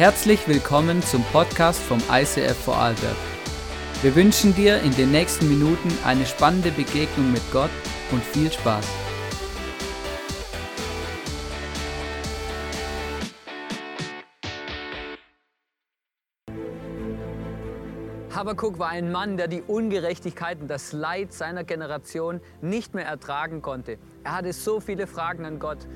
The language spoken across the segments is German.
Herzlich willkommen zum Podcast vom ICF Vorarlberg. Wir wünschen dir in den nächsten Minuten eine spannende Begegnung mit Gott und viel Spaß. Habakuk war ein Mann, der die Ungerechtigkeit und das Leid seiner Generation nicht mehr ertragen konnte. Er hatte so viele Fragen an Gott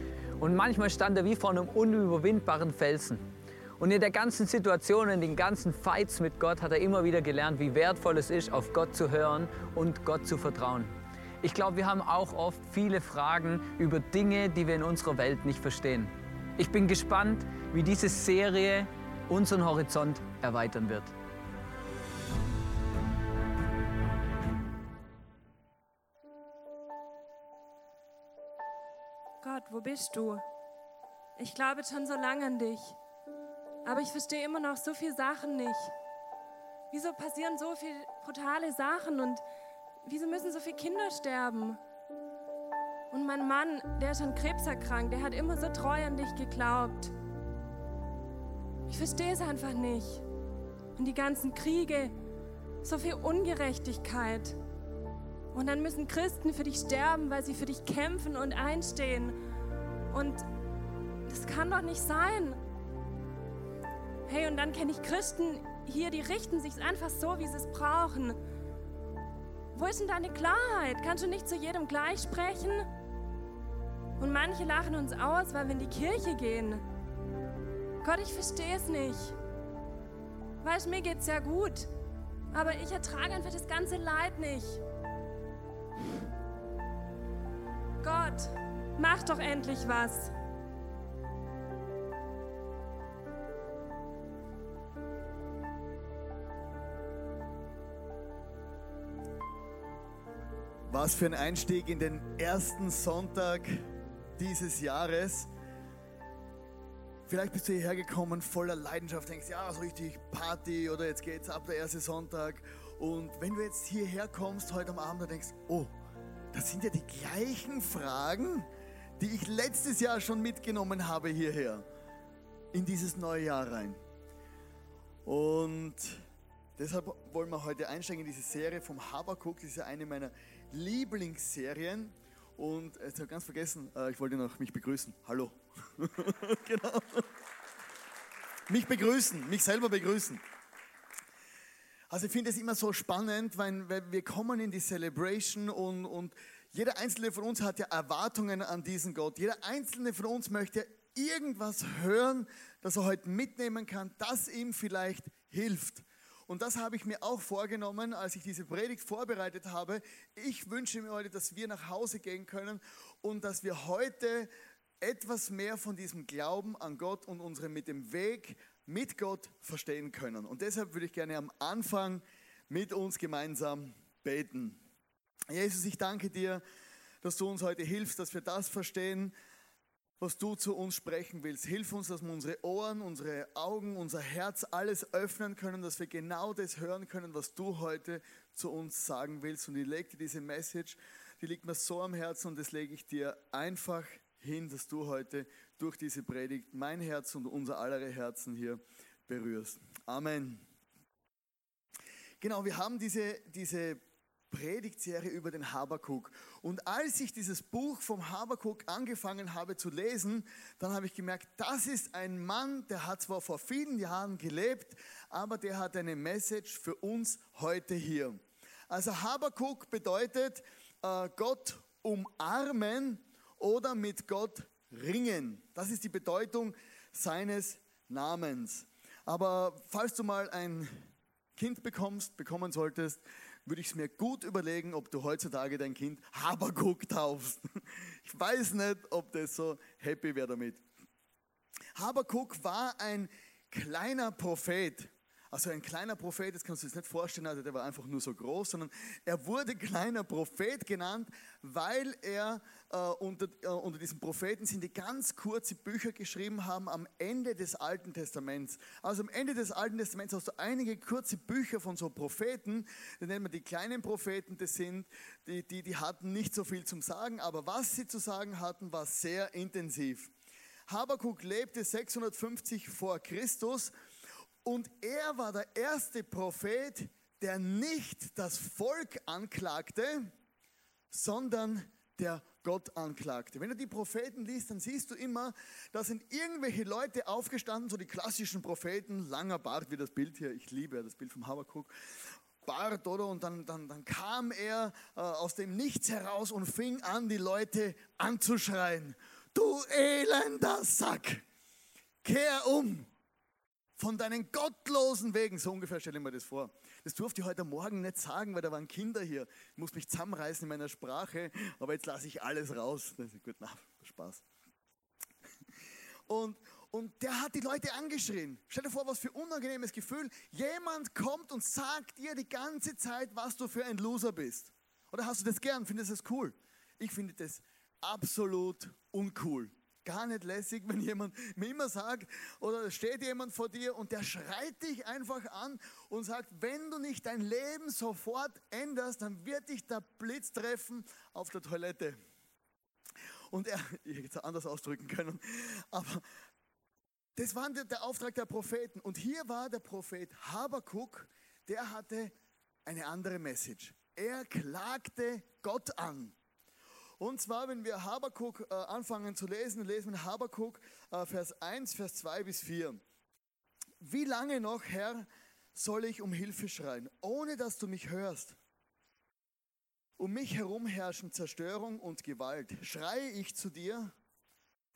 und manchmal stand er wie vor einem unüberwindbaren Felsen. Und in der ganzen Situation, in den ganzen Fights mit Gott hat er immer wieder gelernt, wie wertvoll es ist, auf Gott zu hören und Gott zu vertrauen. Ich glaube, wir haben auch oft viele Fragen über Dinge, die wir in unserer Welt nicht verstehen. Ich bin gespannt, wie diese Serie unseren Horizont erweitern wird. Gott, wo bist du? Ich glaube schon so lange an dich, aber ich verstehe immer noch so viele Sachen nicht. Wieso passieren so viele brutale Sachen und wieso müssen so viele Kinder sterben? Und mein Mann, der ist an Krebs erkrankt, der hat immer so treu an dich geglaubt. Ich verstehe es einfach nicht. Und die ganzen Kriege, so viel Ungerechtigkeit. Und dann müssen Christen für dich sterben, weil sie für dich kämpfen und einstehen. Und das kann doch nicht sein. Hey, und dann kenne ich Christen hier, die richten sich einfach so, wie sie es brauchen. Wo ist denn deine Klarheit? Kannst du nicht zu jedem gleich sprechen? Und manche lachen uns aus, weil wir in die Kirche gehen. Gott, ich verstehe es nicht. Weißt, mir geht's ja gut, aber ich ertrage einfach das ganze Leid nicht. Gott, mach doch endlich was. Was für ein Einstieg in den ersten Sonntag dieses Jahres. Vielleicht bist du hierher gekommen voller Leidenschaft, denkst, ja, so richtig Party oder jetzt geht's ab der erste Sonntag. Und wenn du jetzt hierher kommst heute am Abend und denkst, oh, das sind ja die gleichen Fragen, die ich letztes Jahr schon mitgenommen habe hierher, in dieses neue Jahr rein. Und deshalb wollen wir heute einsteigen in diese Serie vom Habakuk. Das ist ja eine meiner Lieblingsserien. Und jetzt habe ich ganz vergessen, äh, ich wollte noch mich begrüßen. Hallo. genau. Mich begrüßen, mich selber begrüßen. Also ich finde es immer so spannend, weil, wir kommen in die Celebration und, und jeder einzelne von uns hat ja Erwartungen an diesen Gott. Jeder einzelne von uns möchte irgendwas hören, das er heute mitnehmen kann, das ihm vielleicht hilft. Und das habe ich mir auch vorgenommen, als ich diese Predigt vorbereitet habe. Ich wünsche mir heute, dass wir nach Hause gehen können und dass wir heute etwas mehr von diesem Glauben an Gott und unsere mit dem Weg mit Gott verstehen können. Und deshalb würde ich gerne am Anfang mit uns gemeinsam beten. Jesus, ich danke dir, dass du uns heute hilfst, dass wir das verstehen, was du zu uns sprechen willst. Hilf uns, dass wir unsere Ohren, unsere Augen, unser Herz, alles öffnen können, dass wir genau das hören können, was du heute zu uns sagen willst. Und ich lege dir diese Message, die liegt mir so am Herzen und das lege ich dir einfach hin, dass du heute durch diese Predigt mein Herz und unser aller Herzen hier berührst. Amen. Genau, wir haben diese, diese Predigtserie über den Habakuk. Und als ich dieses Buch vom Habakuk angefangen habe zu lesen, dann habe ich gemerkt, das ist ein Mann, der hat zwar vor vielen Jahren gelebt, aber der hat eine Message für uns heute hier. Also Habakuk bedeutet äh, Gott umarmen oder mit Gott ringen. Das ist die Bedeutung seines Namens. Aber falls du mal ein Kind bekommst, bekommen solltest, würde ich es mir gut überlegen, ob du heutzutage dein Kind Habakuk taufst. Ich weiß nicht, ob das so happy wäre damit. Habakuk war ein kleiner Prophet. Also ein kleiner Prophet, das kannst du dir nicht vorstellen, also der war einfach nur so groß, sondern er wurde kleiner Prophet genannt, weil er äh, unter, äh, unter diesen Propheten sind, die ganz kurze Bücher geschrieben haben am Ende des Alten Testaments. Also am Ende des Alten Testaments hast du einige kurze Bücher von so Propheten, die nennen wir die kleinen Propheten, das sind, die, die, die hatten nicht so viel zum Sagen, aber was sie zu sagen hatten, war sehr intensiv. Habakuk lebte 650 vor Christus und er war der erste Prophet, der nicht das Volk anklagte, sondern der Gott anklagte. Wenn du die Propheten liest, dann siehst du immer, da sind irgendwelche Leute aufgestanden, so die klassischen Propheten, langer Bart wie das Bild hier, ich liebe das Bild vom Habakuk, Bart, oder? Und dann, dann, dann kam er äh, aus dem Nichts heraus und fing an, die Leute anzuschreien. Du elender Sack, kehr um von deinen gottlosen Wegen. So ungefähr stelle ich mir das vor. Das durfte ich heute Morgen nicht sagen, weil da waren Kinder hier. Ich muss mich zusammenreißen in meiner Sprache, aber jetzt lasse ich alles raus. Gut, na, Spaß. Und, und der hat die Leute angeschrien. Stell dir vor, was für ein unangenehmes Gefühl. Jemand kommt und sagt dir die ganze Zeit, was du für ein Loser bist. Oder hast du das gern? Findest du das cool? Ich finde das absolut uncool gar nicht lässig, wenn jemand mir immer sagt, oder steht jemand vor dir und der schreit dich einfach an und sagt, wenn du nicht dein Leben sofort änderst, dann wird dich der Blitz treffen auf der Toilette. Und er, ich hätte es anders ausdrücken können, aber das war der Auftrag der Propheten. Und hier war der Prophet Habakuk, der hatte eine andere Message. Er klagte Gott an. Und zwar, wenn wir Habakuk äh, anfangen zu lesen, lesen wir Habakuk äh, Vers 1, Vers 2 bis 4. Wie lange noch, Herr, soll ich um Hilfe schreien, ohne dass du mich hörst? Um mich herum herrschen Zerstörung und Gewalt. Schreie ich zu dir,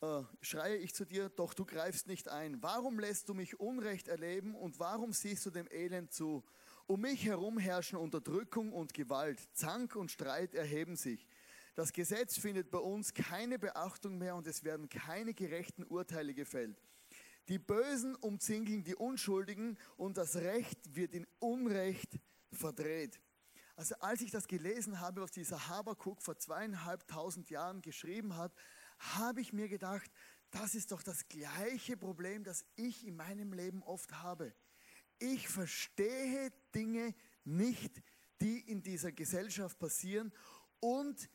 äh, schreie ich zu dir, doch du greifst nicht ein. Warum lässt du mich Unrecht erleben und warum siehst du dem Elend zu? Um mich herum herrschen Unterdrückung und Gewalt. Zank und Streit erheben sich. Das Gesetz findet bei uns keine Beachtung mehr und es werden keine gerechten Urteile gefällt. Die Bösen umzingeln die Unschuldigen und das Recht wird in Unrecht verdreht. Also als ich das gelesen habe, was dieser Habakuk vor zweieinhalbtausend Jahren geschrieben hat, habe ich mir gedacht, das ist doch das gleiche Problem, das ich in meinem Leben oft habe. Ich verstehe Dinge nicht, die in dieser Gesellschaft passieren und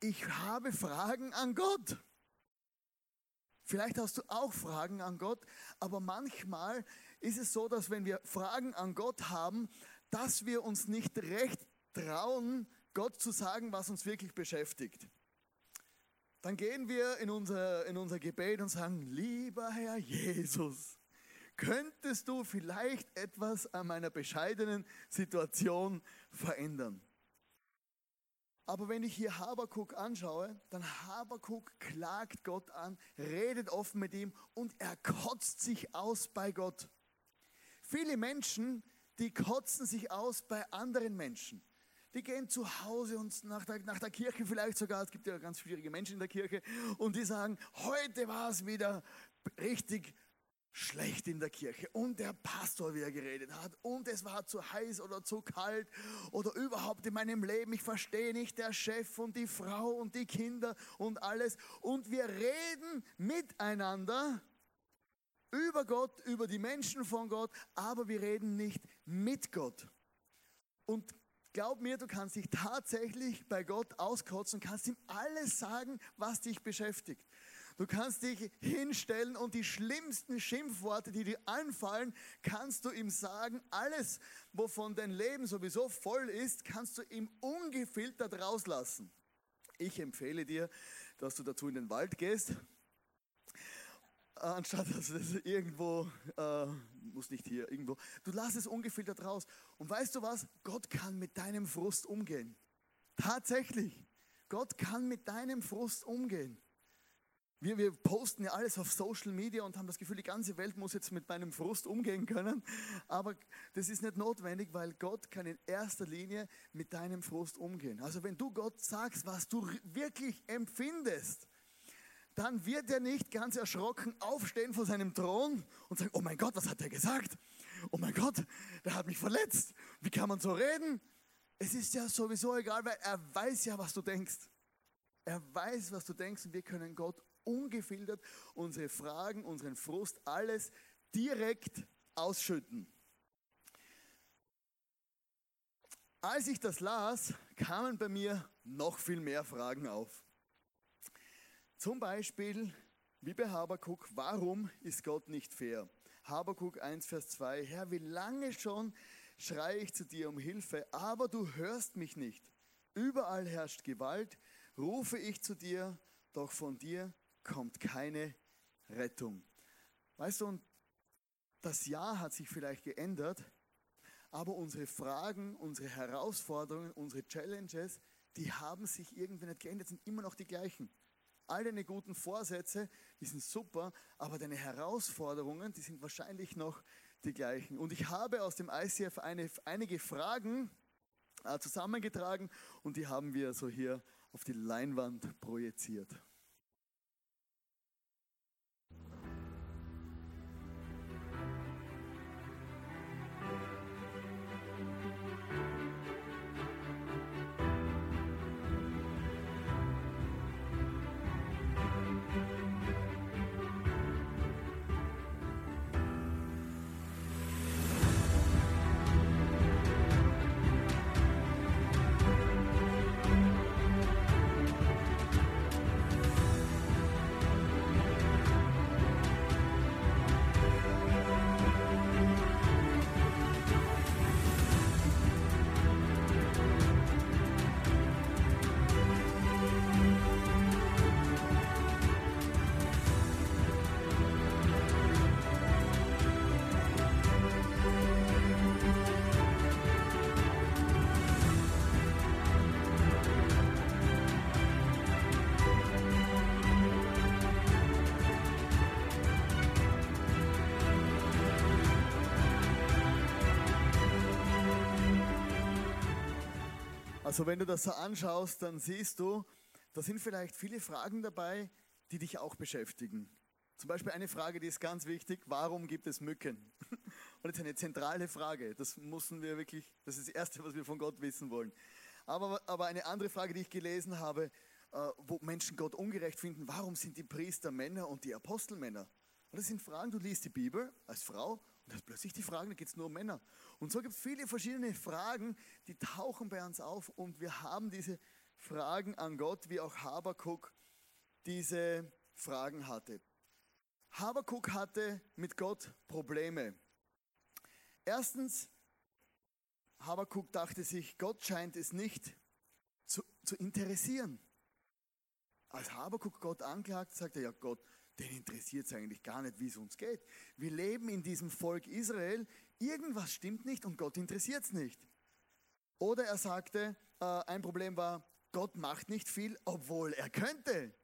ich habe Fragen an Gott. Vielleicht hast du auch Fragen an Gott, aber manchmal ist es so, dass wenn wir Fragen an Gott haben, dass wir uns nicht recht trauen, Gott zu sagen, was uns wirklich beschäftigt. Dann gehen wir in unser, in unser Gebet und sagen, lieber Herr Jesus, könntest du vielleicht etwas an meiner bescheidenen Situation verändern? Aber wenn ich hier Habakuk anschaue, dann Habakuk klagt Gott an, redet offen mit ihm und er kotzt sich aus bei Gott. Viele Menschen, die kotzen sich aus bei anderen Menschen. Die gehen zu Hause und nach der, nach der Kirche vielleicht sogar, es gibt ja ganz schwierige Menschen in der Kirche, und die sagen, heute war es wieder richtig schlecht in der Kirche und der Pastor wieder geredet hat und es war zu heiß oder zu kalt oder überhaupt in meinem Leben, ich verstehe nicht der Chef und die Frau und die Kinder und alles und wir reden miteinander über Gott, über die Menschen von Gott, aber wir reden nicht mit Gott. Und glaub mir, du kannst dich tatsächlich bei Gott auskotzen, kannst ihm alles sagen, was dich beschäftigt. Du kannst dich hinstellen und die schlimmsten Schimpfworte, die dir einfallen, kannst du ihm sagen. Alles, wovon dein Leben sowieso voll ist, kannst du ihm ungefiltert rauslassen. Ich empfehle dir, dass du dazu in den Wald gehst, anstatt dass es irgendwo, äh, muss nicht hier, irgendwo, du lass es ungefiltert raus. Und weißt du was? Gott kann mit deinem Frust umgehen. Tatsächlich. Gott kann mit deinem Frust umgehen. Wir, wir posten ja alles auf Social Media und haben das Gefühl, die ganze Welt muss jetzt mit meinem Frust umgehen können. Aber das ist nicht notwendig, weil Gott kann in erster Linie mit deinem Frust umgehen. Also wenn du Gott sagst, was du wirklich empfindest, dann wird er nicht ganz erschrocken aufstehen vor seinem Thron und sagen, oh mein Gott, was hat er gesagt? Oh mein Gott, der hat mich verletzt. Wie kann man so reden? Es ist ja sowieso egal, weil er weiß ja, was du denkst. Er weiß, was du denkst und wir können Gott ungefiltert unsere Fragen, unseren Frust, alles direkt ausschütten. Als ich das las, kamen bei mir noch viel mehr Fragen auf. Zum Beispiel, Wie bei Habakuk, warum ist Gott nicht fair? Habakuk 1, Vers 2, Herr, wie lange schon schreie ich zu dir um Hilfe, aber du hörst mich nicht. Überall herrscht Gewalt, rufe ich zu dir, doch von dir kommt keine Rettung. Weißt du, und das Jahr hat sich vielleicht geändert, aber unsere Fragen, unsere Herausforderungen, unsere Challenges, die haben sich irgendwie nicht geändert, sind immer noch die gleichen. All deine guten Vorsätze, die sind super, aber deine Herausforderungen, die sind wahrscheinlich noch die gleichen. Und ich habe aus dem ICF eine, einige Fragen äh, zusammengetragen und die haben wir so hier auf die Leinwand projiziert. Also wenn du das so anschaust, dann siehst du, da sind vielleicht viele Fragen dabei, die dich auch beschäftigen. Zum Beispiel eine Frage, die ist ganz wichtig, warum gibt es Mücken? Und das ist eine zentrale Frage, das müssen wir wirklich, das ist das Erste, was wir von Gott wissen wollen. Aber, aber eine andere Frage, die ich gelesen habe, äh, wo Menschen Gott ungerecht finden, warum sind die Priester Männer und die Apostel Männer? Und das sind Fragen, du liest die Bibel als Frau und hast plötzlich die Fragen, da geht es nur um Männer. Und so gibt es viele verschiedene Fragen, die tauchen bei uns auf und wir haben diese Fragen an Gott, wie auch Habakuk diese Fragen hatte. Habakuk hatte mit Gott Probleme. Erstens, Habakuk dachte sich, Gott scheint es nicht zu, zu interessieren. Als Habakuk Gott anklagt, sagt er, ja Gott, den interessiert es eigentlich gar nicht, wie es uns geht. Wir leben in diesem Volk Israel, irgendwas stimmt nicht und Gott interessiert es nicht. Oder er sagte, äh, ein Problem war, Gott macht nicht viel, obwohl er könnte.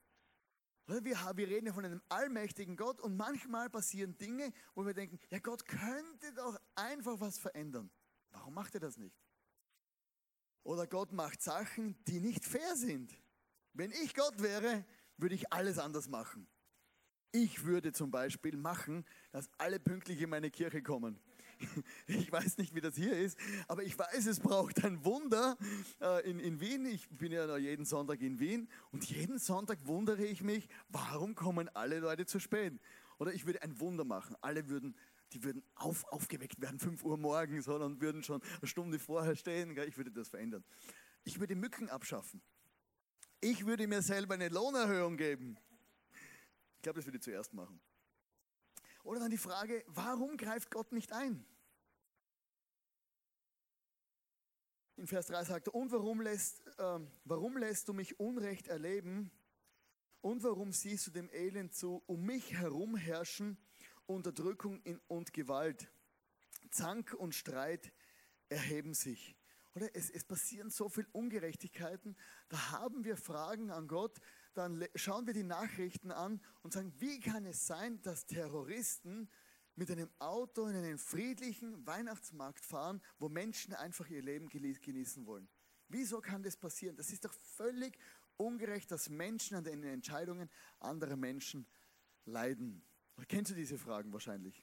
Wir, wir reden ja von einem allmächtigen Gott und manchmal passieren Dinge, wo wir denken, ja Gott könnte doch einfach was verändern. Warum macht er das nicht? Oder Gott macht Sachen, die nicht fair sind. Wenn ich Gott wäre, würde ich alles anders machen. Ich würde zum Beispiel machen, dass alle pünktlich in meine Kirche kommen. Ich weiß nicht, wie das hier ist, aber ich weiß, es braucht ein Wunder äh, in, in Wien. Ich bin ja jeden Sonntag in Wien und jeden Sonntag wundere ich mich, warum kommen alle Leute zu spät? Oder ich würde ein Wunder machen. Alle würden, die würden auf, aufgeweckt werden, 5 Uhr morgens und würden schon eine Stunde vorher stehen. Ich würde das verändern. Ich würde Mücken abschaffen. Ich würde mir selber eine Lohnerhöhung geben. Ich glaube, das würde ich zuerst machen. Oder dann die Frage, warum greift Gott nicht ein? In Vers 3 sagt er, und warum lässt, äh, warum lässt du mich Unrecht erleben? Und warum siehst du dem Elend zu, um mich herum herrschen Unterdrückung und Gewalt? Zank und Streit erheben sich. Oder es, es passieren so viele Ungerechtigkeiten, da haben wir Fragen an Gott, dann schauen wir die Nachrichten an und sagen, wie kann es sein, dass Terroristen mit einem Auto in einen friedlichen Weihnachtsmarkt fahren, wo Menschen einfach ihr Leben genießen wollen? Wieso kann das passieren? Das ist doch völlig ungerecht, dass Menschen an den Entscheidungen anderer Menschen leiden. Kennst du diese Fragen wahrscheinlich?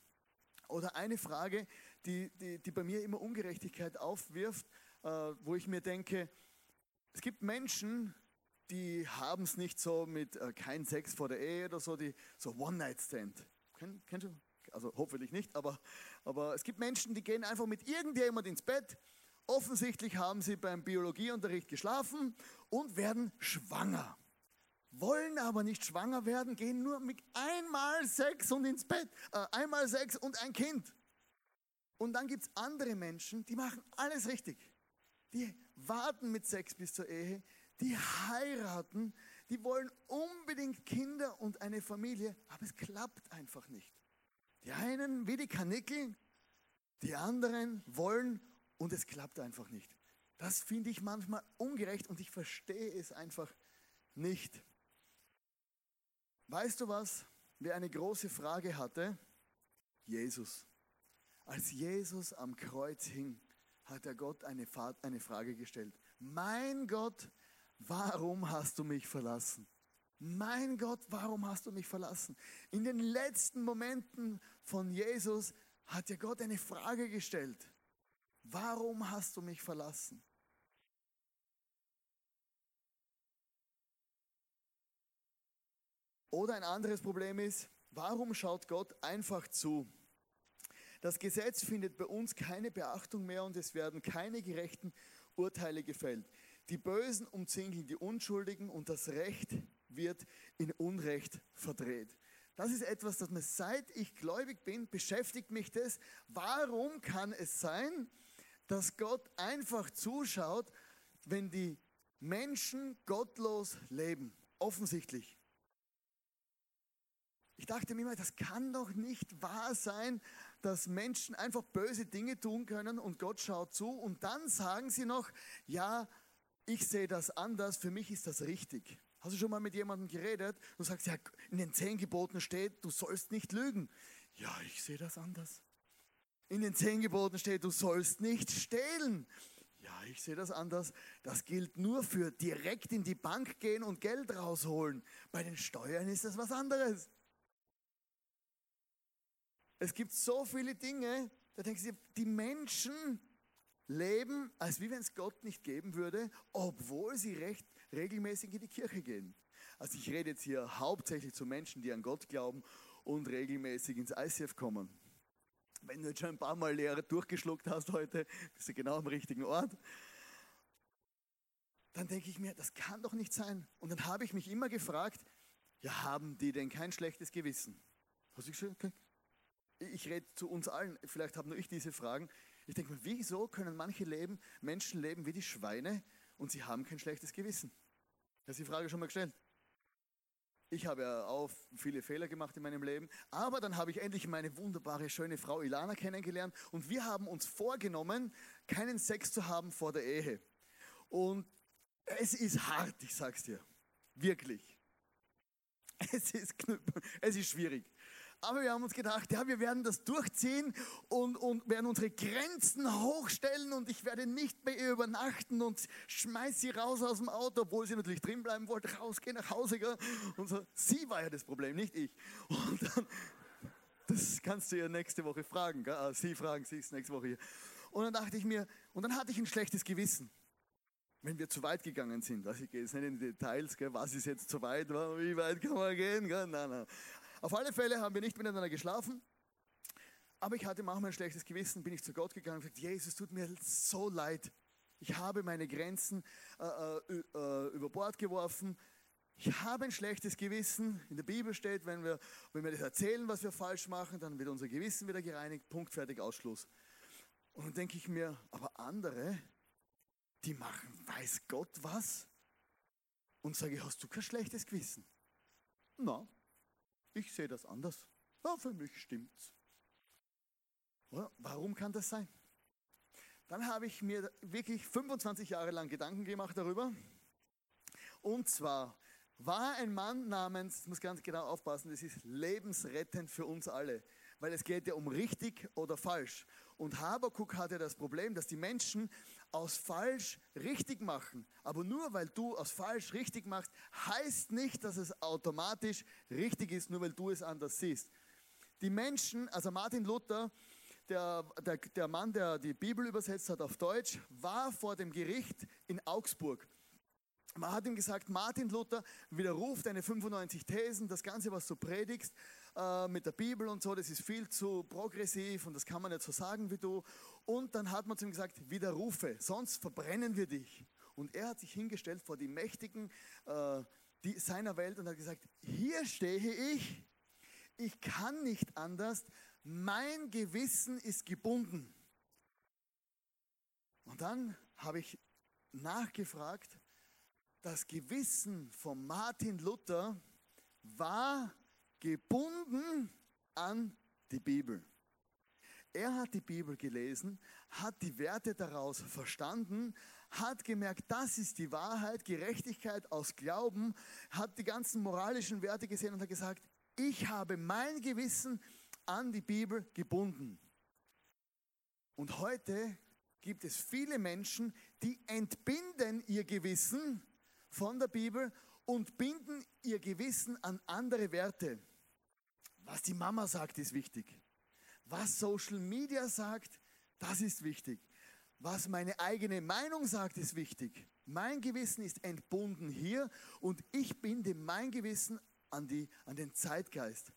Oder eine Frage, die, die, die bei mir immer Ungerechtigkeit aufwirft, äh, wo ich mir denke, es gibt Menschen, die haben es nicht so mit äh, kein Sex vor der Ehe oder so, die so One-Night-Stand. Kenn, kennst du? Also hoffentlich nicht, aber, aber es gibt Menschen, die gehen einfach mit irgendjemand ins Bett. Offensichtlich haben sie beim Biologieunterricht geschlafen und werden schwanger. wollen aber nicht schwanger werden, gehen nur mit einmal Sex und ins Bett, äh, einmal Sex und ein Kind. Und dann gibt es andere Menschen, die machen alles richtig. Die warten mit Sex bis zur Ehe, die heiraten, die wollen unbedingt Kinder und eine Familie, aber es klappt einfach nicht. Die einen wie die Kanickel, die anderen wollen und es klappt einfach nicht. Das finde ich manchmal ungerecht und ich verstehe es einfach nicht. Weißt du was? Wer eine große Frage hatte? Jesus. Als Jesus am Kreuz hing, hat er Gott eine, eine Frage gestellt. Mein Gott, warum hast du mich verlassen? Mein Gott, warum hast du mich verlassen? In den letzten Momenten von Jesus hat dir Gott eine Frage gestellt. Warum hast du mich verlassen? Oder ein anderes Problem ist, warum schaut Gott einfach zu? Das Gesetz findet bei uns keine Beachtung mehr und es werden keine gerechten Urteile gefällt. Die Bösen umzingeln die Unschuldigen und das Recht wird in Unrecht verdreht. Das ist etwas, das mir seit ich gläubig bin, beschäftigt mich das. Warum kann es sein, dass Gott einfach zuschaut, wenn die Menschen gottlos leben? Offensichtlich. Ich dachte mir immer, das kann doch nicht wahr sein, dass Menschen einfach böse Dinge tun können und Gott schaut zu und dann sagen sie noch, ja, ich sehe das anders, für mich ist das richtig. Hast du schon mal mit jemandem geredet? Du sagst, ja, in den zehn Geboten steht, du sollst nicht lügen. Ja, ich sehe das anders. In den zehn Geboten steht, du sollst nicht stehlen. Ja, ich sehe das anders. Das gilt nur für direkt in die Bank gehen und Geld rausholen. Bei den Steuern ist das was anderes. Es gibt so viele Dinge, da denken Sie, die Menschen leben, als wie wenn es Gott nicht geben würde, obwohl sie recht regelmäßig in die Kirche gehen. Also ich rede jetzt hier hauptsächlich zu Menschen, die an Gott glauben und regelmäßig ins ICF kommen. Wenn du jetzt schon ein paar Mal Lehre durchgeschluckt hast heute, bist du genau am richtigen Ort. Dann denke ich mir, das kann doch nicht sein. Und dann habe ich mich immer gefragt, ja, haben die denn kein schlechtes Gewissen? Hast du schon? Ich rede zu uns allen, vielleicht habe nur ich diese Fragen. Ich denke mir, wieso können manche leben, Menschen leben wie die Schweine und sie haben kein schlechtes Gewissen? Hast du die Frage schon mal gestellt? Ich habe ja auch viele Fehler gemacht in meinem Leben, aber dann habe ich endlich meine wunderbare, schöne Frau Ilana kennengelernt und wir haben uns vorgenommen, keinen Sex zu haben vor der Ehe. Und es ist hart, ich sag's dir. Wirklich. Es ist, es ist schwierig. Aber wir haben uns gedacht, ja, wir werden das durchziehen und, und werden unsere Grenzen hochstellen und ich werde nicht bei ihr übernachten und schmeiß sie raus aus dem Auto, obwohl sie natürlich drin bleiben wollte, rausgehen nach Hause. Gell? Und so. Sie war ja das Problem, nicht ich. Und dann, das kannst du ihr nächste Woche fragen. Gell? Ah, sie fragen, sie ist nächste Woche hier. Und dann dachte ich mir, und dann hatte ich ein schlechtes Gewissen wenn wir zu weit gegangen sind, also ich gehe jetzt nicht in die Details, gell, was ist jetzt zu weit, wie weit kann man gehen, gell? Nein, nein. Auf alle Fälle haben wir nicht miteinander geschlafen. Aber ich hatte manchmal ein schlechtes Gewissen, bin ich zu Gott gegangen und gesagt, Jesus, tut mir so leid. Ich habe meine Grenzen äh, äh, äh, über Bord geworfen. Ich habe ein schlechtes Gewissen. In der Bibel steht, wenn wir, wenn wir das erzählen, was wir falsch machen, dann wird unser Gewissen wieder gereinigt. Punkt, fertig, Ausschluss. Und dann denke ich mir, aber andere, die machen, weiß Gott was? Und sage, hast du kein schlechtes Gewissen? Na, ich sehe das anders. Ja, für mich stimmt's. Warum kann das sein? Dann habe ich mir wirklich 25 Jahre lang Gedanken gemacht darüber. Und zwar war ein Mann namens, ich muss ganz genau aufpassen, das ist lebensrettend für uns alle, weil es geht ja um richtig oder falsch. Und Habakuk hatte das Problem, dass die Menschen aus falsch richtig machen. Aber nur weil du aus falsch richtig machst, heißt nicht, dass es automatisch richtig ist, nur weil du es anders siehst. Die Menschen, also Martin Luther, der, der, der Mann, der die Bibel übersetzt hat auf Deutsch, war vor dem Gericht in Augsburg. Man hat ihm gesagt, Martin Luther widerruft deine 95 Thesen, das Ganze, was du predigst äh, mit der Bibel und so, das ist viel zu progressiv und das kann man nicht so sagen wie du. Und dann hat man zu ihm gesagt, widerrufe, sonst verbrennen wir dich. Und er hat sich hingestellt vor die mächtigen äh, die, seiner Welt und hat gesagt, hier stehe ich, ich kann nicht anders, mein Gewissen ist gebunden. Und dann habe ich nachgefragt, das Gewissen von Martin Luther war gebunden an die Bibel. Er hat die Bibel gelesen, hat die Werte daraus verstanden, hat gemerkt, das ist die Wahrheit, Gerechtigkeit aus Glauben, hat die ganzen moralischen Werte gesehen und hat gesagt, ich habe mein Gewissen an die Bibel gebunden. Und heute gibt es viele Menschen, die entbinden ihr Gewissen von der Bibel und binden ihr Gewissen an andere Werte. Was die Mama sagt, ist wichtig. Was Social Media sagt, das ist wichtig. Was meine eigene Meinung sagt, ist wichtig. Mein Gewissen ist entbunden hier und ich binde mein Gewissen an, die, an den Zeitgeist,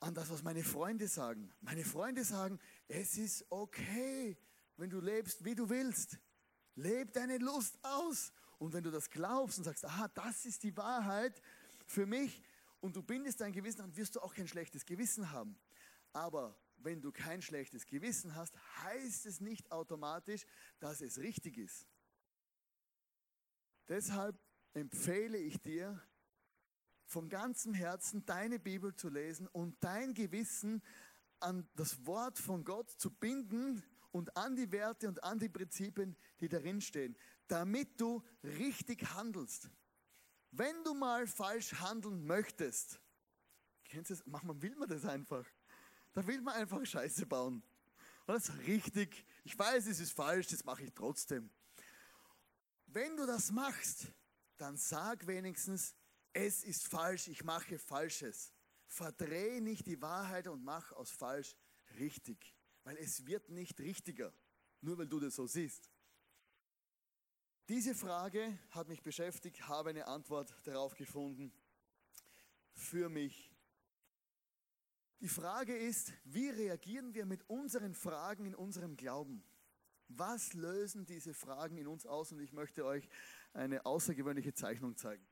an das, was meine Freunde sagen. Meine Freunde sagen, es ist okay, wenn du lebst, wie du willst. Leb deine Lust aus. Und wenn du das glaubst und sagst, aha, das ist die Wahrheit für mich und du bindest dein Gewissen, dann wirst du auch kein schlechtes Gewissen haben. Aber wenn du kein schlechtes Gewissen hast, heißt es nicht automatisch, dass es richtig ist. Deshalb empfehle ich dir, von ganzem Herzen deine Bibel zu lesen und dein Gewissen an das Wort von Gott zu binden und an die Werte und an die Prinzipien, die darin stehen, damit du richtig handelst. Wenn du mal falsch handeln möchtest, kennst das? Manchmal will man das einfach. Da will man einfach Scheiße bauen. Das ist richtig. Ich weiß, es ist falsch, das mache ich trotzdem. Wenn du das machst, dann sag wenigstens, es ist falsch, ich mache Falsches. Verdreh nicht die Wahrheit und mach aus falsch richtig, weil es wird nicht richtiger, nur weil du das so siehst. Diese Frage hat mich beschäftigt, habe eine Antwort darauf gefunden für mich. Die Frage ist, wie reagieren wir mit unseren Fragen in unserem Glauben? Was lösen diese Fragen in uns aus? Und ich möchte euch eine außergewöhnliche Zeichnung zeigen.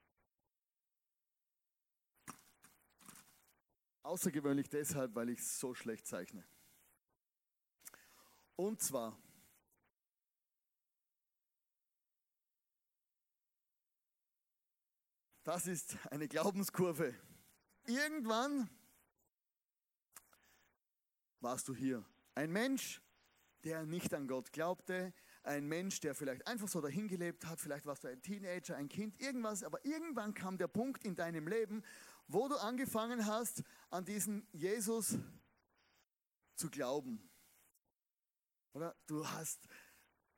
Außergewöhnlich deshalb, weil ich so schlecht zeichne. Und zwar, das ist eine Glaubenskurve. Irgendwann warst du hier. Ein Mensch, der nicht an Gott glaubte, ein Mensch, der vielleicht einfach so dahingelebt hat, vielleicht warst du ein Teenager, ein Kind, irgendwas, aber irgendwann kam der Punkt in deinem Leben, wo du angefangen hast, an diesen Jesus zu glauben. Oder du hast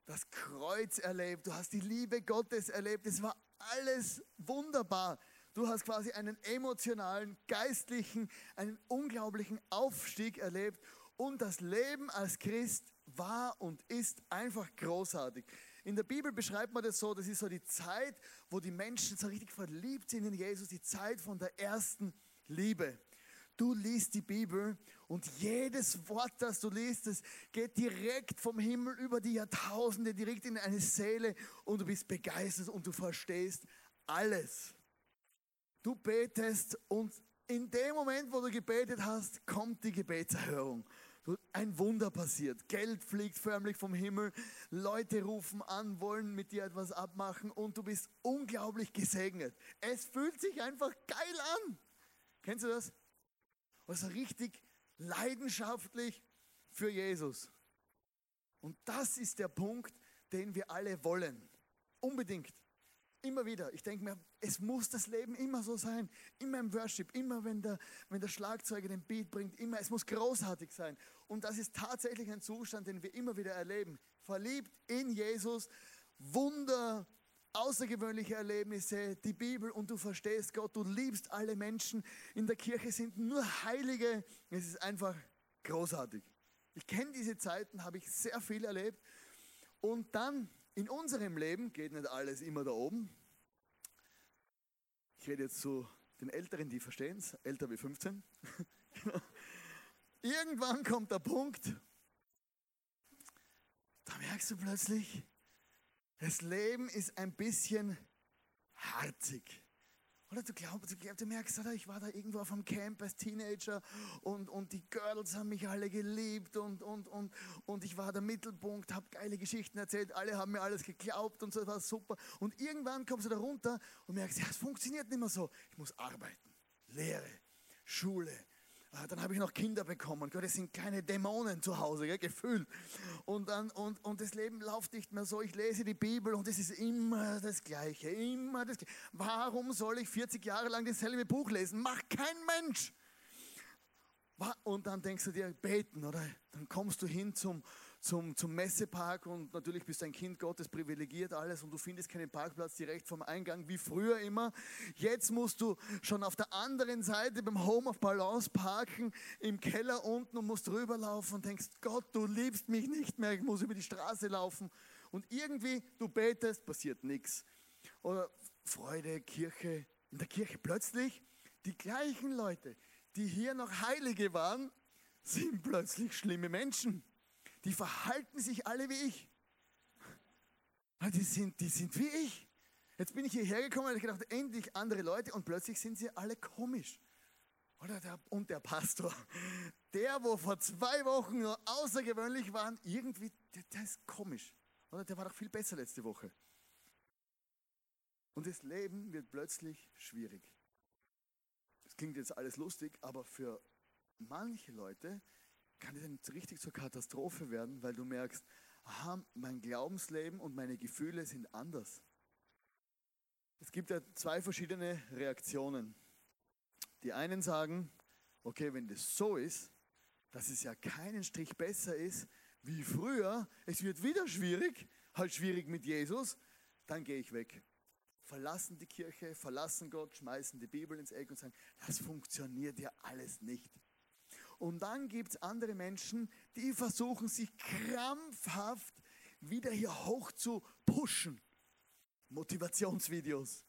das Kreuz erlebt, du hast die Liebe Gottes erlebt, es war alles wunderbar. Du hast quasi einen emotionalen, geistlichen, einen unglaublichen Aufstieg erlebt und das Leben als Christ war und ist einfach großartig. In der Bibel beschreibt man das so, das ist so die Zeit, wo die Menschen so richtig verliebt sind in Jesus, die Zeit von der ersten Liebe. Du liest die Bibel und jedes Wort, das du liest, das geht direkt vom Himmel über die Jahrtausende, direkt in eine Seele und du bist begeistert und du verstehst alles. Du betest und in dem Moment, wo du gebetet hast, kommt die Gebetserhörung ein Wunder passiert. Geld fliegt förmlich vom Himmel. Leute rufen an, wollen mit dir etwas abmachen und du bist unglaublich gesegnet. Es fühlt sich einfach geil an. Kennst du das? Also richtig leidenschaftlich für Jesus. Und das ist der Punkt, den wir alle wollen. Unbedingt. Immer wieder. Ich denke mir, es muss das Leben immer so sein. Immer im Worship, immer wenn der, wenn der Schlagzeuger den Beat bringt, immer, es muss großartig sein. Und das ist tatsächlich ein Zustand, den wir immer wieder erleben. Verliebt in Jesus, Wunder, außergewöhnliche Erlebnisse, die Bibel und du verstehst Gott, du liebst alle Menschen. In der Kirche sind nur Heilige. Es ist einfach großartig. Ich kenne diese Zeiten, habe ich sehr viel erlebt. Und dann in unserem Leben geht nicht alles immer da oben. Ich rede jetzt zu den Älteren, die verstehen es, älter wie 15. Irgendwann kommt der Punkt, da merkst du plötzlich, das Leben ist ein bisschen harzig. Oder du glaubst, du, du merkst, oder, ich war da irgendwo auf einem Camp als Teenager und, und die Girls haben mich alle geliebt und, und, und, und ich war der Mittelpunkt, habe geile Geschichten erzählt, alle haben mir alles geglaubt und so, das war super. Und irgendwann kommst du da runter und merkst, ja, es funktioniert nicht mehr so. Ich muss arbeiten, Lehre, Schule, dann habe ich noch Kinder bekommen. Gott, das sind keine Dämonen zu Hause, gell, gefühlt. Und, dann, und, und das Leben läuft nicht mehr so. Ich lese die Bibel und es ist immer das Gleiche, immer das Gleiche. Warum soll ich 40 Jahre lang dasselbe Buch lesen? Macht kein Mensch. Und dann denkst du dir, beten, oder? Dann kommst du hin zum, zum, zum Messepark und natürlich bist du ein Kind Gottes, privilegiert alles und du findest keinen Parkplatz direkt vom Eingang, wie früher immer. Jetzt musst du schon auf der anderen Seite beim Home of Balance parken, im Keller unten und musst rüberlaufen und denkst, Gott, du liebst mich nicht mehr, ich muss über die Straße laufen. Und irgendwie, du betest, passiert nichts. Oder Freude, Kirche, in der Kirche plötzlich die gleichen Leute, die hier noch Heilige waren, sind plötzlich schlimme Menschen die verhalten sich alle wie ich. Ah, die sind, die sind wie ich. Jetzt bin ich hierher gekommen und ich gedacht, endlich andere Leute und plötzlich sind sie alle komisch. Oder der, und der Pastor, der, wo vor zwei Wochen nur außergewöhnlich war, irgendwie, der, der ist komisch. Oder der war doch viel besser letzte Woche. Und das Leben wird plötzlich schwierig. Das klingt jetzt alles lustig, aber für manche Leute kann es richtig zur Katastrophe werden, weil du merkst, aha, mein Glaubensleben und meine Gefühle sind anders. Es gibt ja zwei verschiedene Reaktionen. Die einen sagen, okay, wenn das so ist, dass es ja keinen Strich besser ist wie früher, es wird wieder schwierig, halt schwierig mit Jesus, dann gehe ich weg. Verlassen die Kirche, verlassen Gott, schmeißen die Bibel ins Eck und sagen, das funktioniert ja alles nicht. Und dann gibt es andere Menschen, die versuchen sich krampfhaft wieder hier hoch zu pushen. Motivationsvideos.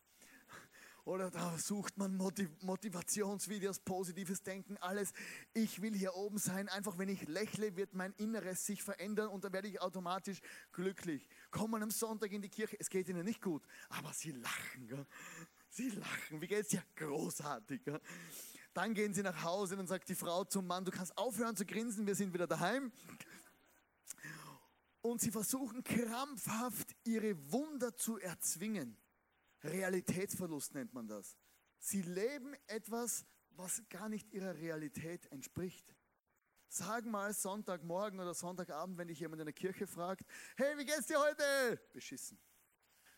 Oder da sucht man Motiv Motivationsvideos, positives Denken, alles. Ich will hier oben sein. Einfach wenn ich lächle, wird mein Inneres sich verändern und dann werde ich automatisch glücklich. Kommen am Sonntag in die Kirche. Es geht ihnen nicht gut, aber sie lachen. Gell? Sie lachen. Wie geht's dir? Großartig. Gell? Dann gehen sie nach Hause und dann sagt die Frau zum Mann, du kannst aufhören zu grinsen, wir sind wieder daheim. Und sie versuchen krampfhaft ihre Wunder zu erzwingen. Realitätsverlust nennt man das. Sie leben etwas, was gar nicht ihrer Realität entspricht. Sag mal Sonntagmorgen oder Sonntagabend, wenn dich jemand in der Kirche fragt, hey, wie geht's dir heute? Beschissen.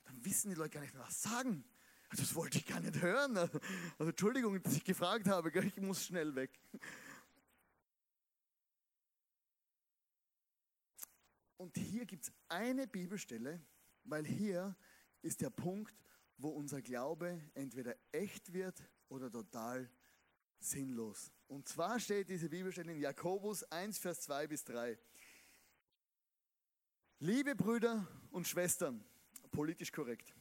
Dann wissen die Leute gar nicht mehr, was sagen. Das wollte ich gar nicht hören. Also Entschuldigung, dass ich gefragt habe, ich muss schnell weg. Und hier gibt es eine Bibelstelle, weil hier ist der Punkt, wo unser Glaube entweder echt wird oder total sinnlos. Und zwar steht diese Bibelstelle in Jakobus 1, Vers 2 bis 3. Liebe Brüder und Schwestern, politisch korrekt.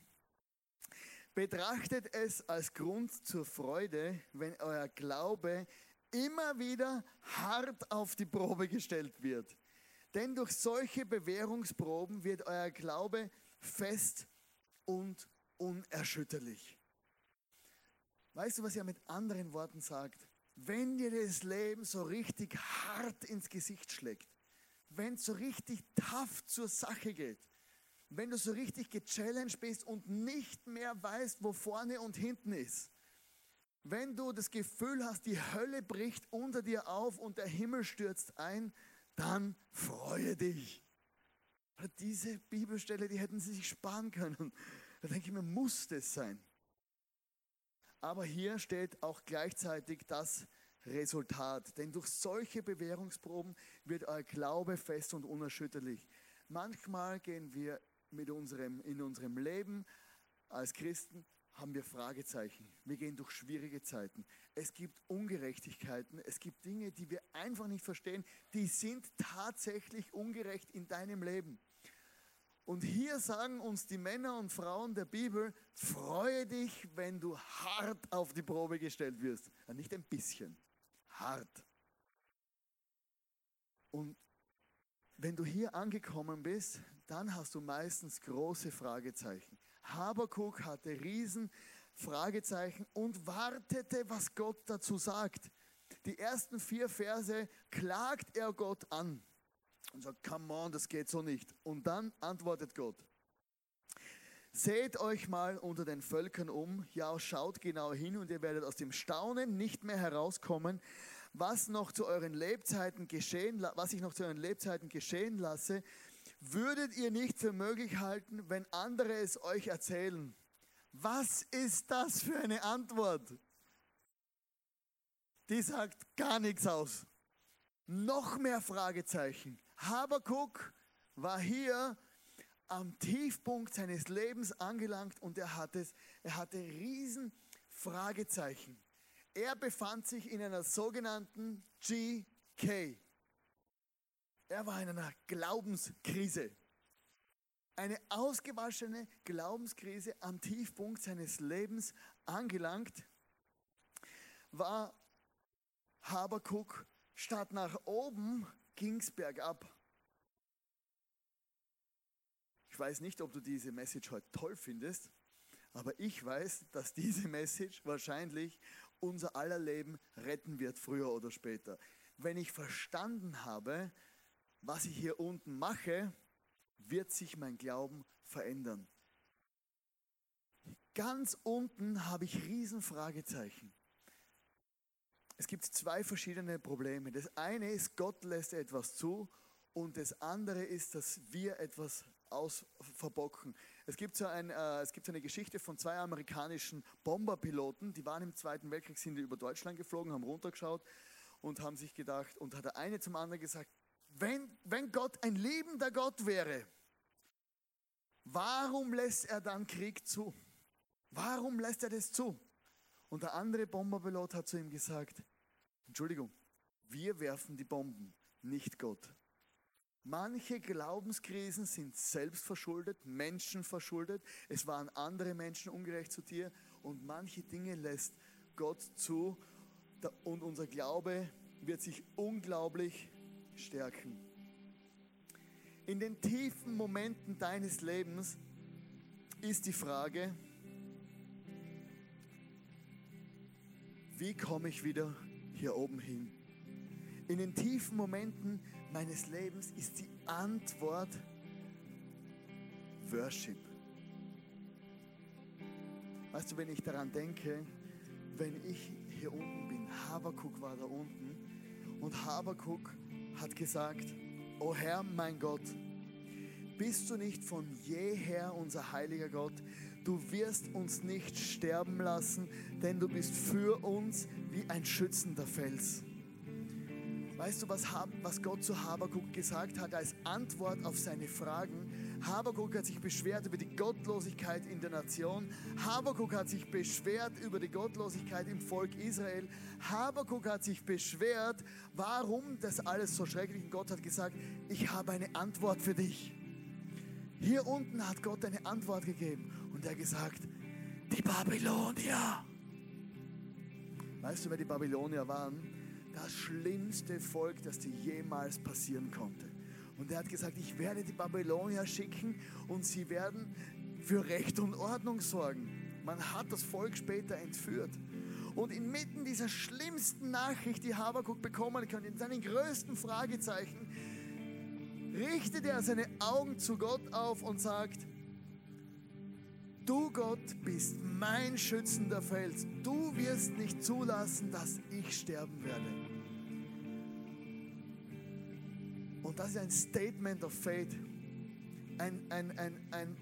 Betrachtet es als Grund zur Freude, wenn euer Glaube immer wieder hart auf die Probe gestellt wird. Denn durch solche Bewährungsproben wird euer Glaube fest und unerschütterlich. Weißt du, was er mit anderen Worten sagt? Wenn dir das Leben so richtig hart ins Gesicht schlägt, wenn es so richtig tough zur Sache geht, wenn du so richtig gechallenged bist und nicht mehr weißt, wo vorne und hinten ist. Wenn du das Gefühl hast, die Hölle bricht unter dir auf und der Himmel stürzt ein, dann freue dich. Diese Bibelstelle, die hätten sie sich sparen können. Da denke ich mir, muss das sein. Aber hier steht auch gleichzeitig das Resultat. Denn durch solche Bewährungsproben wird euer Glaube fest und unerschütterlich. Manchmal gehen wir mit unserem, in unserem Leben als Christen haben wir Fragezeichen. Wir gehen durch schwierige Zeiten. Es gibt Ungerechtigkeiten. Es gibt Dinge, die wir einfach nicht verstehen. Die sind tatsächlich ungerecht in deinem Leben. Und hier sagen uns die Männer und Frauen der Bibel, freue dich, wenn du hart auf die Probe gestellt wirst. Nicht ein bisschen, hart. Und wenn du hier angekommen bist, dann hast du meistens große Fragezeichen. Habakuk hatte riesen Fragezeichen und wartete, was Gott dazu sagt. Die ersten vier Verse klagt er Gott an und sagt, come on, das geht so nicht. Und dann antwortet Gott, Seht euch mal unter den Völkern um, ja, schaut genau hin und ihr werdet aus dem Staunen nicht mehr herauskommen, was noch zu euren Lebzeiten geschehen, was ich noch zu euren Lebzeiten geschehen lasse, würdet ihr nicht für möglich halten, wenn andere es euch erzählen. Was ist das für eine Antwort? Die sagt gar nichts aus. Noch mehr Fragezeichen. Habakuk war hier am Tiefpunkt seines Lebens angelangt und er hatte, er hatte riesen Fragezeichen. Er befand sich in einer sogenannten GK. Er war in einer Glaubenskrise. Eine ausgewaschene Glaubenskrise am Tiefpunkt seines Lebens angelangt, war Habakuk, statt nach oben ging es bergab. Ich weiß nicht, ob du diese Message heute toll findest, aber ich weiß, dass diese Message wahrscheinlich unser aller Leben retten wird, früher oder später. Wenn ich verstanden habe, was ich hier unten mache, wird sich mein Glauben verändern. Ganz unten habe ich Riesenfragezeichen. Es gibt zwei verschiedene Probleme. Das eine ist, Gott lässt etwas zu und das andere ist, dass wir etwas ausverbocken. Es gibt, so ein, äh, es gibt so eine Geschichte von zwei amerikanischen Bomberpiloten, die waren im Zweiten Weltkrieg, sind über Deutschland geflogen, haben runtergeschaut und haben sich gedacht, und hat der eine zum anderen gesagt, wenn, wenn Gott ein liebender Gott wäre, warum lässt er dann Krieg zu? Warum lässt er das zu? Und der andere Bomberpilot hat zu ihm gesagt, Entschuldigung, wir werfen die Bomben, nicht Gott. Manche Glaubenskrisen sind selbstverschuldet, menschenverschuldet. Es waren andere Menschen ungerecht zu dir und manche Dinge lässt Gott zu und unser Glaube wird sich unglaublich stärken. In den tiefen Momenten deines Lebens ist die Frage, wie komme ich wieder hier oben hin? In den tiefen Momenten meines Lebens ist die Antwort Worship. Weißt du, wenn ich daran denke, wenn ich hier unten bin, Habakuk war da unten und Habakuk hat gesagt, O Herr, mein Gott, bist du nicht von jeher unser heiliger Gott? Du wirst uns nicht sterben lassen, denn du bist für uns wie ein schützender Fels. Weißt du, was, Gott zu Habakuk gesagt hat als Antwort auf seine Fragen? Habakuk hat sich beschwert über die Gottlosigkeit in der Nation. Habakuk hat sich beschwert über die Gottlosigkeit im Volk Israel. Habakuk hat sich beschwert, warum das alles so schrecklich ist. Gott hat gesagt, ich habe eine Antwort für dich. Hier unten hat Gott eine Antwort gegeben und er gesagt, die Babylonier. Weißt du, wer die Babylonier waren? das schlimmste Volk, das dir jemals passieren konnte. Und er hat gesagt, ich werde die Babylonier schicken und sie werden für Recht und Ordnung sorgen. Man hat das Volk später entführt. Und inmitten dieser schlimmsten Nachricht, die Habakuk bekommen kann, in seinen größten Fragezeichen, richtet er seine Augen zu Gott auf und sagt, du Gott bist mein schützender Fels. Du wirst nicht zulassen, dass ich sterben werde. Und das ist ein Statement of Faith, ein, ein, ein, ein,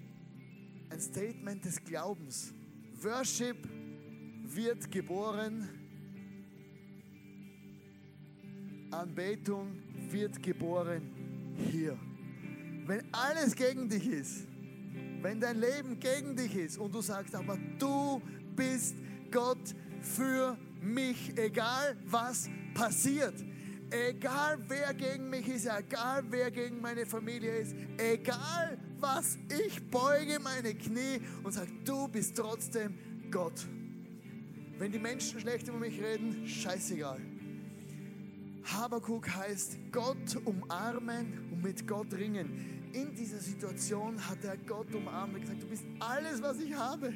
ein Statement des Glaubens. Worship wird geboren, Anbetung wird geboren hier. Wenn alles gegen dich ist, wenn dein Leben gegen dich ist und du sagst, aber du bist Gott für mich, egal was passiert. Egal wer gegen mich ist, egal wer gegen meine Familie ist, egal was, ich beuge meine Knie und sage, du bist trotzdem Gott. Wenn die Menschen schlecht über mich reden, scheißegal. Habakuk heißt Gott umarmen und mit Gott ringen. In dieser Situation hat er Gott umarmt und gesagt, du bist alles, was ich habe.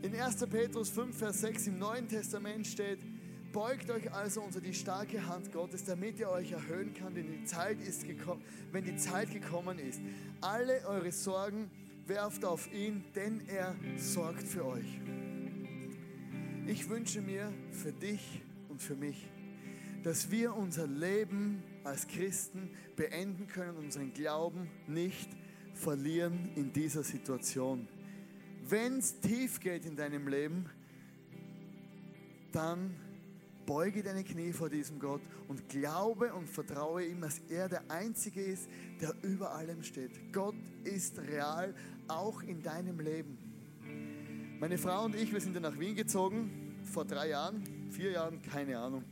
In 1. Petrus 5, Vers 6 im Neuen Testament steht, Beugt euch also unter die starke Hand Gottes, damit ihr euch erhöhen kann, denn die Zeit ist gekommen, wenn die Zeit gekommen ist. Alle eure Sorgen werft auf ihn, denn er sorgt für euch. Ich wünsche mir für dich und für mich, dass wir unser Leben als Christen beenden können, unseren Glauben nicht verlieren in dieser Situation. Wenn es tief geht in deinem Leben, dann beuge deine Knie vor diesem Gott und glaube und vertraue ihm, dass er der Einzige ist, der über allem steht. Gott ist real, auch in deinem Leben. Meine Frau und ich, wir sind dann nach Wien gezogen, vor drei Jahren, vier Jahren, keine Ahnung.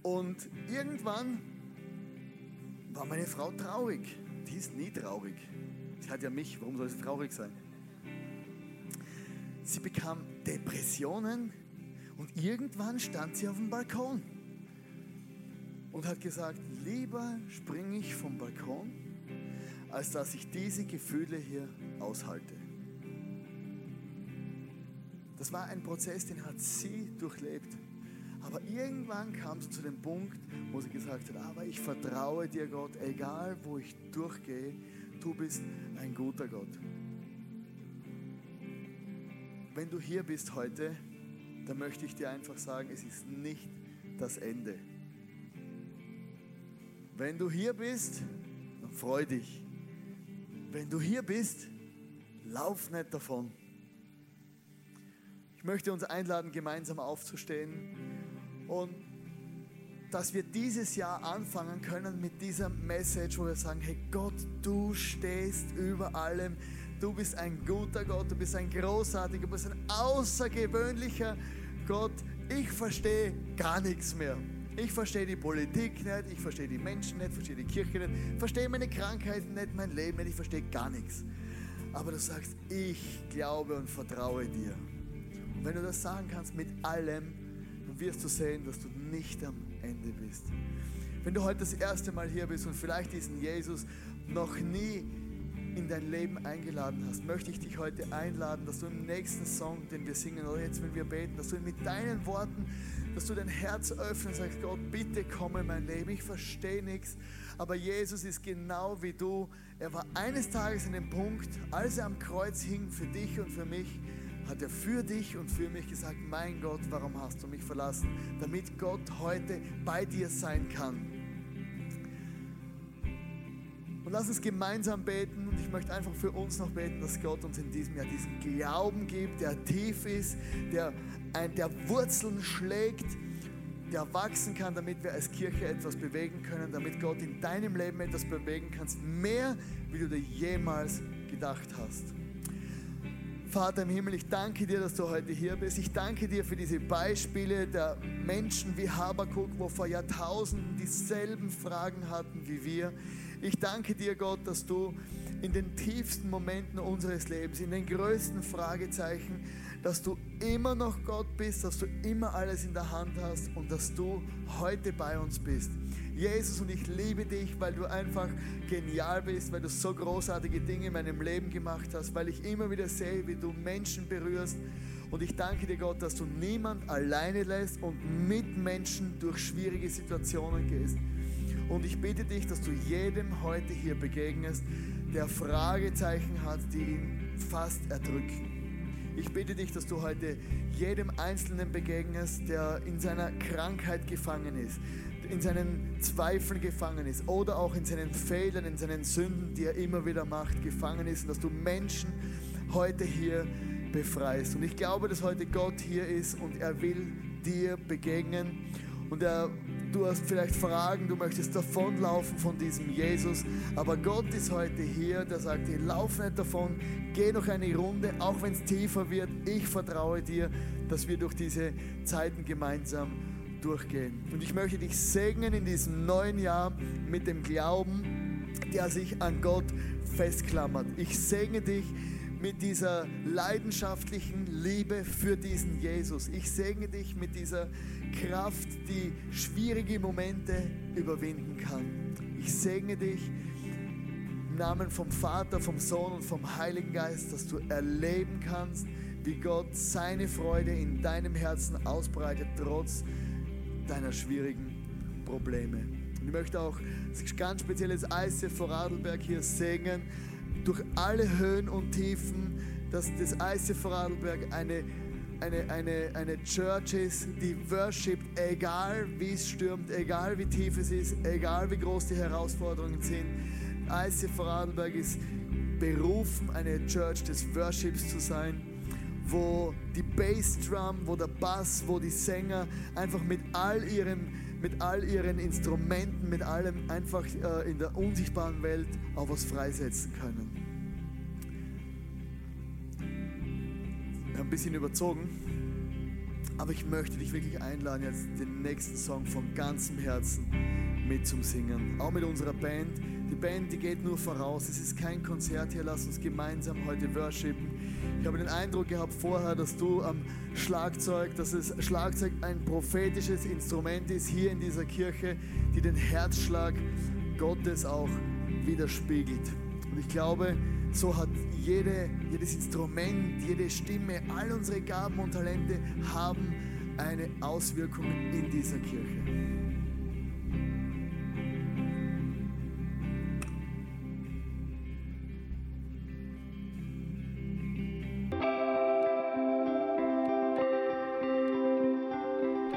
Und irgendwann war meine Frau traurig. Die ist nie traurig. Sie hat ja mich, warum soll sie traurig sein? Sie bekam Depressionen und irgendwann stand sie auf dem Balkon und hat gesagt, lieber springe ich vom Balkon, als dass ich diese Gefühle hier aushalte. Das war ein Prozess, den hat sie durchlebt. Aber irgendwann kam sie zu dem Punkt, wo sie gesagt hat, aber ich vertraue dir Gott, egal wo ich durchgehe, du bist ein guter Gott. Wenn du hier bist heute, dann möchte ich dir einfach sagen, es ist nicht das Ende. Wenn du hier bist, dann freu dich. Wenn du hier bist, lauf nicht davon. Ich möchte uns einladen, gemeinsam aufzustehen und dass wir dieses Jahr anfangen können mit dieser Message, wo wir sagen, hey Gott, du stehst über allem. Du bist ein guter Gott, du bist ein großartiger, du bist ein außergewöhnlicher Gott. Ich verstehe gar nichts mehr. Ich verstehe die Politik nicht, ich verstehe die Menschen nicht, verstehe die Kirche nicht, verstehe meine Krankheiten nicht, mein Leben nicht, ich verstehe gar nichts. Aber du sagst, ich glaube und vertraue dir. Und wenn du das sagen kannst mit allem, dann wirst du sehen, dass du nicht am Ende bist. Wenn du heute das erste Mal hier bist und vielleicht diesen Jesus noch nie in dein Leben eingeladen hast, möchte ich dich heute einladen, dass du im nächsten Song, den wir singen, oder jetzt, wenn wir beten, dass du mit deinen Worten, dass du dein Herz öffnest und sagst, Gott, bitte komme in mein Leben. Ich verstehe nichts, aber Jesus ist genau wie du. Er war eines Tages in dem Punkt, als er am Kreuz hing für dich und für mich, hat er für dich und für mich gesagt, mein Gott, warum hast du mich verlassen? Damit Gott heute bei dir sein kann. Und lass uns gemeinsam beten und ich möchte einfach für uns noch beten, dass Gott uns in diesem Jahr diesen Glauben gibt, der tief ist, der, ein, der Wurzeln schlägt, der wachsen kann, damit wir als Kirche etwas bewegen können, damit Gott in deinem Leben etwas bewegen kannst, mehr wie du dir jemals gedacht hast. Vater im Himmel, ich danke dir, dass du heute hier bist. Ich danke dir für diese Beispiele der Menschen wie Habakuk, wo vor Jahrtausenden dieselben Fragen hatten wie wir. Ich danke dir, Gott, dass du in den tiefsten Momenten unseres Lebens, in den größten Fragezeichen, dass du immer noch Gott bist, dass du immer alles in der Hand hast und dass du heute bei uns bist. Jesus, und ich liebe dich, weil du einfach genial bist, weil du so großartige Dinge in meinem Leben gemacht hast, weil ich immer wieder sehe, wie du Menschen berührst. Und ich danke dir, Gott, dass du niemand alleine lässt und mit Menschen durch schwierige Situationen gehst. Und ich bitte dich, dass du jedem heute hier begegnest, der Fragezeichen hat, die ihn fast erdrücken. Ich bitte dich, dass du heute jedem Einzelnen begegnest, der in seiner Krankheit gefangen ist, in seinen Zweifeln gefangen ist oder auch in seinen Fehlern, in seinen Sünden, die er immer wieder macht, gefangen ist und dass du Menschen heute hier befreist. Und ich glaube, dass heute Gott hier ist und er will dir begegnen und er, du hast vielleicht Fragen, du möchtest davonlaufen von diesem Jesus, aber Gott ist heute hier, der sagt dir, lauf nicht davon, geh noch eine Runde, auch wenn es tiefer wird. Ich vertraue dir, dass wir durch diese Zeiten gemeinsam durchgehen. Und ich möchte dich segnen in diesem neuen Jahr mit dem Glauben, der sich an Gott festklammert. Ich segne dich mit dieser leidenschaftlichen Liebe für diesen Jesus. Ich segne dich mit dieser Kraft, die schwierige Momente überwinden kann. Ich segne dich im Namen vom Vater, vom Sohn und vom Heiligen Geist, dass du erleben kannst, wie Gott seine Freude in deinem Herzen ausbreitet, trotz deiner schwierigen Probleme. Und ich möchte auch ganz spezielles ICF Vorarlberg hier segnen, durch alle Höhen und Tiefen, dass das ICF Vorarlberg eine eine, eine, eine Church ist, die worshipt, egal wie es stürmt, egal wie tief es ist, egal wie groß die Herausforderungen sind. ICF Vorarlberg ist berufen, eine Church des Worships zu sein, wo die Bassdrum, wo der Bass, wo die Sänger einfach mit all ihren, mit all ihren Instrumenten, mit allem einfach äh, in der unsichtbaren Welt auch was freisetzen können. Ein bisschen überzogen, aber ich möchte dich wirklich einladen, jetzt den nächsten Song von ganzem Herzen mit zum Singen. Auch mit unserer Band. Die Band, die geht nur voraus. Es ist kein Konzert hier. Lass uns gemeinsam heute worshipen. Ich habe den Eindruck gehabt vorher, dass du am Schlagzeug, dass das Schlagzeug ein prophetisches Instrument ist hier in dieser Kirche, die den Herzschlag Gottes auch widerspiegelt. Und ich glaube, so hat jede, jedes Instrument, jede Stimme, all unsere Gaben und Talente haben eine Auswirkung in dieser Kirche.